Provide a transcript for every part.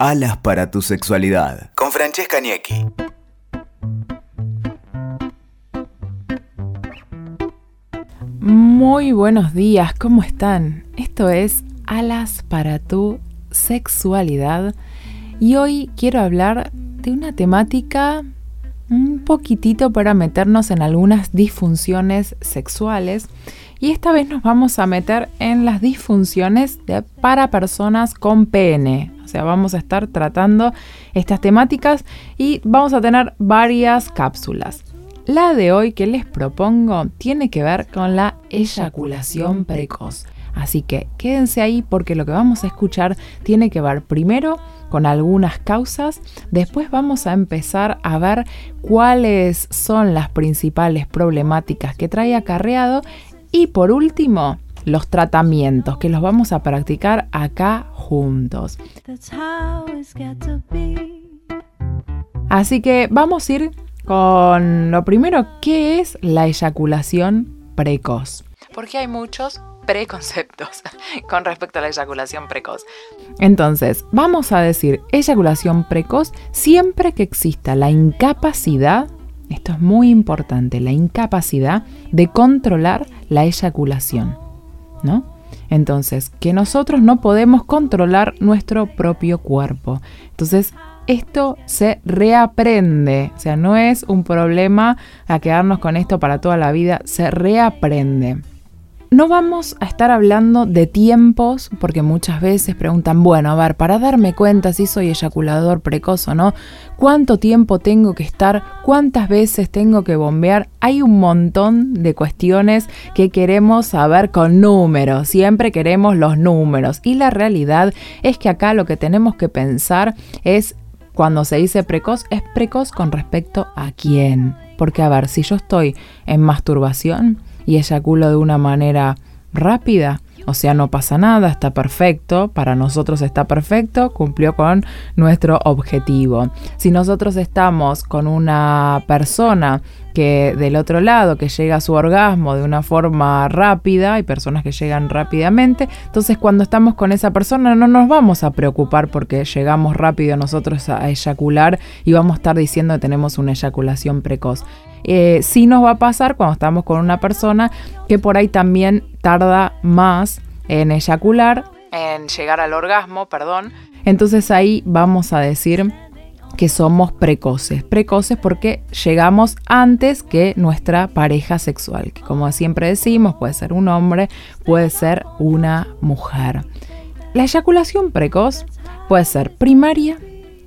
Alas para tu sexualidad. Con Francesca Niecki. Muy buenos días, ¿cómo están? Esto es Alas para tu sexualidad y hoy quiero hablar de una temática un poquitito para meternos en algunas disfunciones sexuales y esta vez nos vamos a meter en las disfunciones para personas con pene. Vamos a estar tratando estas temáticas y vamos a tener varias cápsulas. La de hoy que les propongo tiene que ver con la eyaculación precoz. Así que quédense ahí porque lo que vamos a escuchar tiene que ver primero con algunas causas, después vamos a empezar a ver cuáles son las principales problemáticas que trae acarreado y por último, los tratamientos que los vamos a practicar acá juntos. Así que vamos a ir con lo primero, ¿qué es la eyaculación precoz? Porque hay muchos preconceptos con respecto a la eyaculación precoz. Entonces, vamos a decir eyaculación precoz siempre que exista la incapacidad esto es muy importante, la incapacidad de controlar la eyaculación, ¿no? Entonces, que nosotros no podemos controlar nuestro propio cuerpo. Entonces, esto se reaprende, o sea, no es un problema a quedarnos con esto para toda la vida, se reaprende. No vamos a estar hablando de tiempos, porque muchas veces preguntan, bueno, a ver, para darme cuenta si soy eyaculador precoz o no, cuánto tiempo tengo que estar, cuántas veces tengo que bombear. Hay un montón de cuestiones que queremos saber con números, siempre queremos los números. Y la realidad es que acá lo que tenemos que pensar es, cuando se dice precoz, es precoz con respecto a quién. Porque a ver, si yo estoy en masturbación, y eyaculo de una manera rápida, o sea, no pasa nada, está perfecto, para nosotros está perfecto, cumplió con nuestro objetivo. Si nosotros estamos con una persona que del otro lado, que llega a su orgasmo de una forma rápida, hay personas que llegan rápidamente, entonces cuando estamos con esa persona no nos vamos a preocupar porque llegamos rápido nosotros a eyacular y vamos a estar diciendo que tenemos una eyaculación precoz. Eh, sí nos va a pasar cuando estamos con una persona que por ahí también tarda más en eyacular, en llegar al orgasmo, perdón. Entonces ahí vamos a decir que somos precoces. Precoces porque llegamos antes que nuestra pareja sexual, que como siempre decimos, puede ser un hombre, puede ser una mujer. La eyaculación precoz puede ser primaria,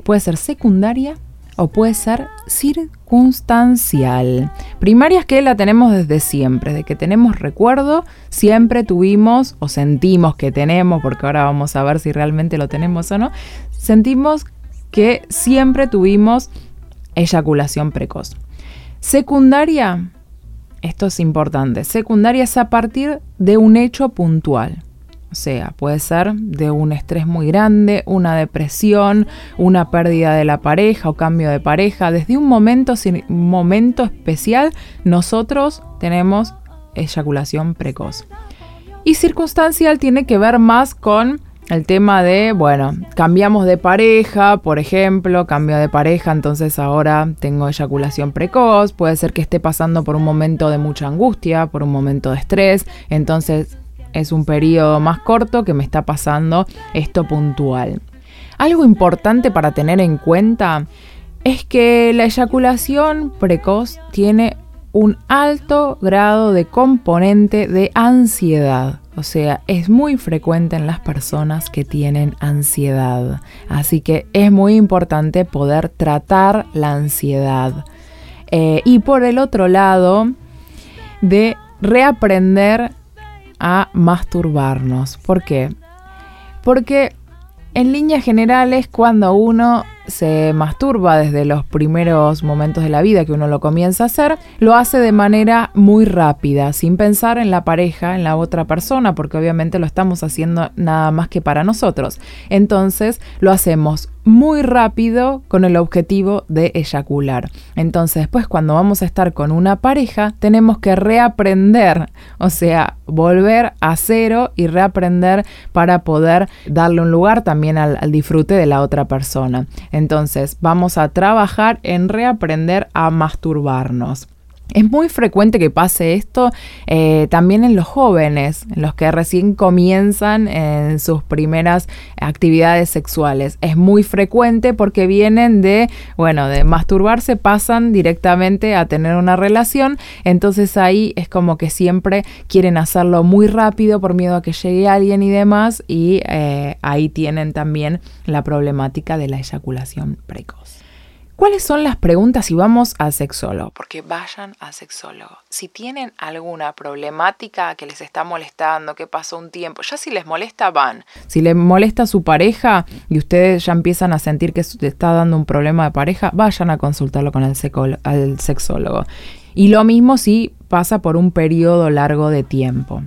puede ser secundaria o puede ser circunstancial. Primaria es que la tenemos desde siempre, de que tenemos recuerdo, siempre tuvimos o sentimos que tenemos, porque ahora vamos a ver si realmente lo tenemos o no, sentimos que siempre tuvimos eyaculación precoz. Secundaria, esto es importante, secundaria es a partir de un hecho puntual. O sea, puede ser de un estrés muy grande, una depresión, una pérdida de la pareja o cambio de pareja. Desde un momento, momento especial, nosotros tenemos eyaculación precoz. Y circunstancial tiene que ver más con el tema de, bueno, cambiamos de pareja, por ejemplo, cambio de pareja, entonces ahora tengo eyaculación precoz, puede ser que esté pasando por un momento de mucha angustia, por un momento de estrés, entonces es un periodo más corto que me está pasando esto puntual. Algo importante para tener en cuenta es que la eyaculación precoz tiene un alto grado de componente de ansiedad. O sea, es muy frecuente en las personas que tienen ansiedad. Así que es muy importante poder tratar la ansiedad. Eh, y por el otro lado, de reaprender a masturbarnos. ¿Por qué? Porque en líneas generales, cuando uno se masturba desde los primeros momentos de la vida que uno lo comienza a hacer, lo hace de manera muy rápida, sin pensar en la pareja, en la otra persona, porque obviamente lo estamos haciendo nada más que para nosotros. Entonces lo hacemos muy rápido con el objetivo de eyacular. Entonces, después cuando vamos a estar con una pareja, tenemos que reaprender, o sea, volver a cero y reaprender para poder darle un lugar también al, al disfrute de la otra persona. Entonces, vamos a trabajar en reaprender a masturbarnos. Es muy frecuente que pase esto eh, también en los jóvenes, en los que recién comienzan en sus primeras actividades sexuales. Es muy frecuente porque vienen de, bueno, de masturbarse, pasan directamente a tener una relación. Entonces ahí es como que siempre quieren hacerlo muy rápido por miedo a que llegue alguien y demás. Y eh, ahí tienen también la problemática de la eyaculación precoz. ¿Cuáles son las preguntas si vamos al sexólogo? Porque vayan al sexólogo. Si tienen alguna problemática que les está molestando, que pasó un tiempo, ya si les molesta, van. Si les molesta a su pareja y ustedes ya empiezan a sentir que te está dando un problema de pareja, vayan a consultarlo con el, el sexólogo. Y lo mismo si pasa por un periodo largo de tiempo.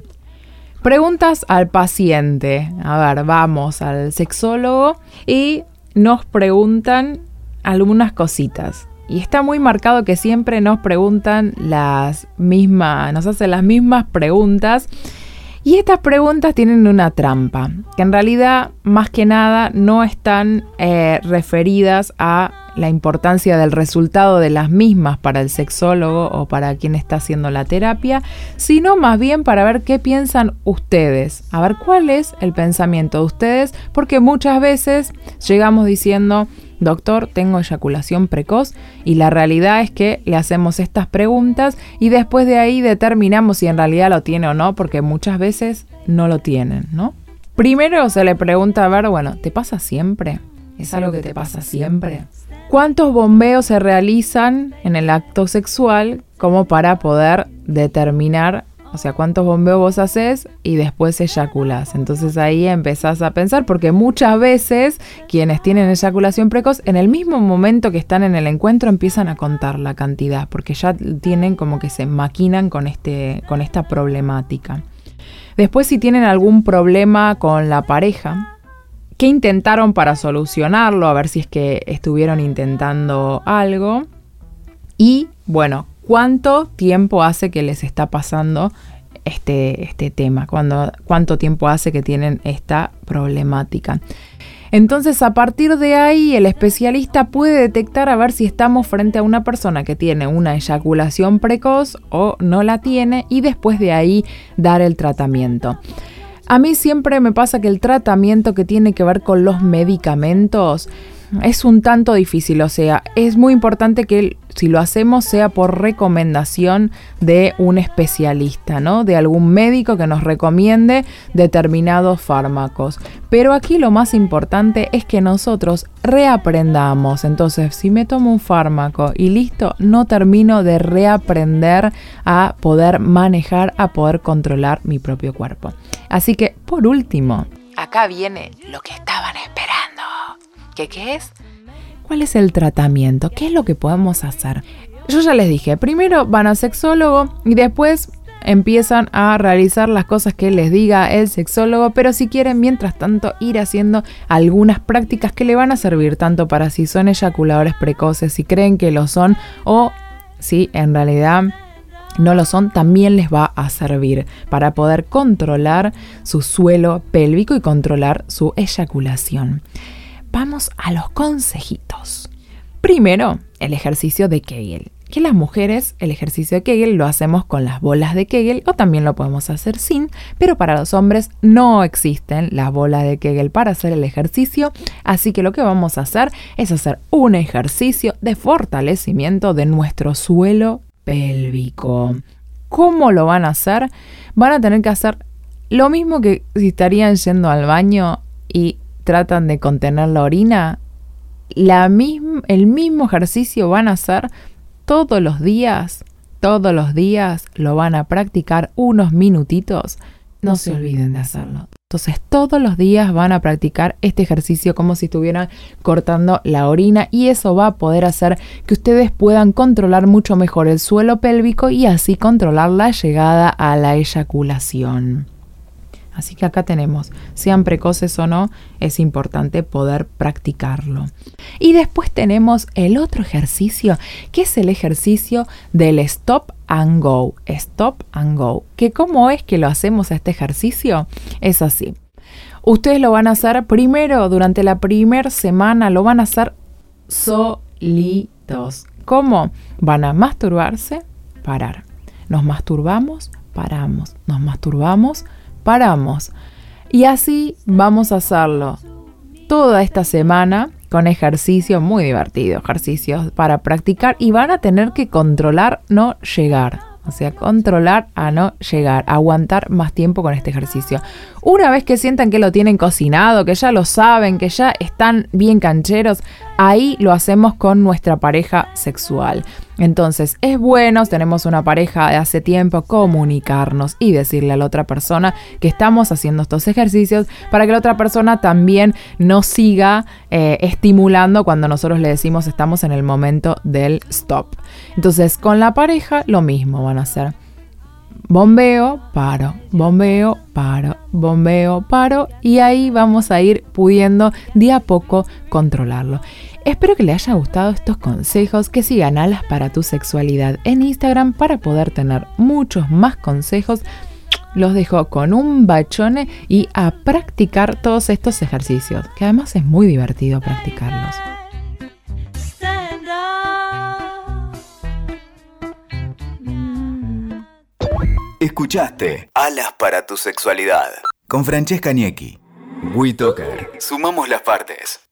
Preguntas al paciente. A ver, vamos al sexólogo y nos preguntan algunas cositas. Y está muy marcado que siempre nos preguntan las mismas, nos hacen las mismas preguntas. Y estas preguntas tienen una trampa, que en realidad más que nada no están eh, referidas a la importancia del resultado de las mismas para el sexólogo o para quien está haciendo la terapia, sino más bien para ver qué piensan ustedes, a ver cuál es el pensamiento de ustedes, porque muchas veces llegamos diciendo, doctor, tengo eyaculación precoz y la realidad es que le hacemos estas preguntas y después de ahí determinamos si en realidad lo tiene o no, porque muchas veces no lo tienen, ¿no? Primero se le pregunta a ver, bueno, ¿te pasa siempre? ¿Es algo que te pasa siempre? ¿Cuántos bombeos se realizan en el acto sexual como para poder determinar o sea, cuántos bombeos vos haces y después eyaculas. Entonces ahí empezás a pensar, porque muchas veces quienes tienen eyaculación precoz, en el mismo momento que están en el encuentro, empiezan a contar la cantidad, porque ya tienen como que se maquinan con, este, con esta problemática. Después, si tienen algún problema con la pareja, ¿qué intentaron para solucionarlo? A ver si es que estuvieron intentando algo. Y bueno, cuánto tiempo hace que les está pasando este, este tema, cuánto tiempo hace que tienen esta problemática. Entonces, a partir de ahí, el especialista puede detectar a ver si estamos frente a una persona que tiene una eyaculación precoz o no la tiene y después de ahí dar el tratamiento. A mí siempre me pasa que el tratamiento que tiene que ver con los medicamentos es un tanto difícil, o sea, es muy importante que si lo hacemos sea por recomendación de un especialista, ¿no? De algún médico que nos recomiende determinados fármacos. Pero aquí lo más importante es que nosotros reaprendamos. Entonces, si me tomo un fármaco y listo, no termino de reaprender a poder manejar, a poder controlar mi propio cuerpo. Así que, por último, acá viene lo que estaban esperando. ¿Qué, es? ¿Cuál es el tratamiento? ¿Qué es lo que podemos hacer? Yo ya les dije, primero van al sexólogo y después empiezan a realizar las cosas que les diga el sexólogo, pero si quieren, mientras tanto, ir haciendo algunas prácticas que le van a servir tanto para si son eyaculadores precoces, si creen que lo son o si en realidad no lo son, también les va a servir para poder controlar su suelo pélvico y controlar su eyaculación vamos a los consejitos. Primero, el ejercicio de Kegel. Que las mujeres el ejercicio de Kegel lo hacemos con las bolas de Kegel o también lo podemos hacer sin, pero para los hombres no existen las bolas de Kegel para hacer el ejercicio, así que lo que vamos a hacer es hacer un ejercicio de fortalecimiento de nuestro suelo pélvico. ¿Cómo lo van a hacer? Van a tener que hacer lo mismo que si estarían yendo al baño y tratan de contener la orina, la el mismo ejercicio van a hacer todos los días, todos los días lo van a practicar unos minutitos, no se olviden de hacerlo. Entonces todos los días van a practicar este ejercicio como si estuvieran cortando la orina y eso va a poder hacer que ustedes puedan controlar mucho mejor el suelo pélvico y así controlar la llegada a la eyaculación. Así que acá tenemos, sean precoces o no, es importante poder practicarlo. Y después tenemos el otro ejercicio, que es el ejercicio del stop and go. Stop and go. ¿Que cómo es que lo hacemos a este ejercicio? Es así. Ustedes lo van a hacer primero, durante la primera semana, lo van a hacer solitos. ¿Cómo? Van a masturbarse, parar. Nos masturbamos, paramos. Nos masturbamos, paramos. Y así vamos a hacerlo toda esta semana con ejercicios muy divertidos, ejercicios para practicar y van a tener que controlar no llegar. O sea, controlar a no llegar, aguantar más tiempo con este ejercicio. Una vez que sientan que lo tienen cocinado, que ya lo saben, que ya están bien cancheros, ahí lo hacemos con nuestra pareja sexual. Entonces, es bueno, tenemos una pareja de hace tiempo, comunicarnos y decirle a la otra persona que estamos haciendo estos ejercicios para que la otra persona también nos siga eh, estimulando cuando nosotros le decimos estamos en el momento del stop. Entonces, con la pareja lo mismo van a hacer. Bombeo, paro, bombeo, paro, bombeo, paro y ahí vamos a ir pudiendo de a poco controlarlo. Espero que le haya gustado estos consejos, que sigan alas para tu sexualidad en Instagram para poder tener muchos más consejos. Los dejo con un bachone y a practicar todos estos ejercicios, que además es muy divertido practicarlos. Escuchaste Alas para tu sexualidad con Francesca Niecki. WeToker. Sumamos las partes.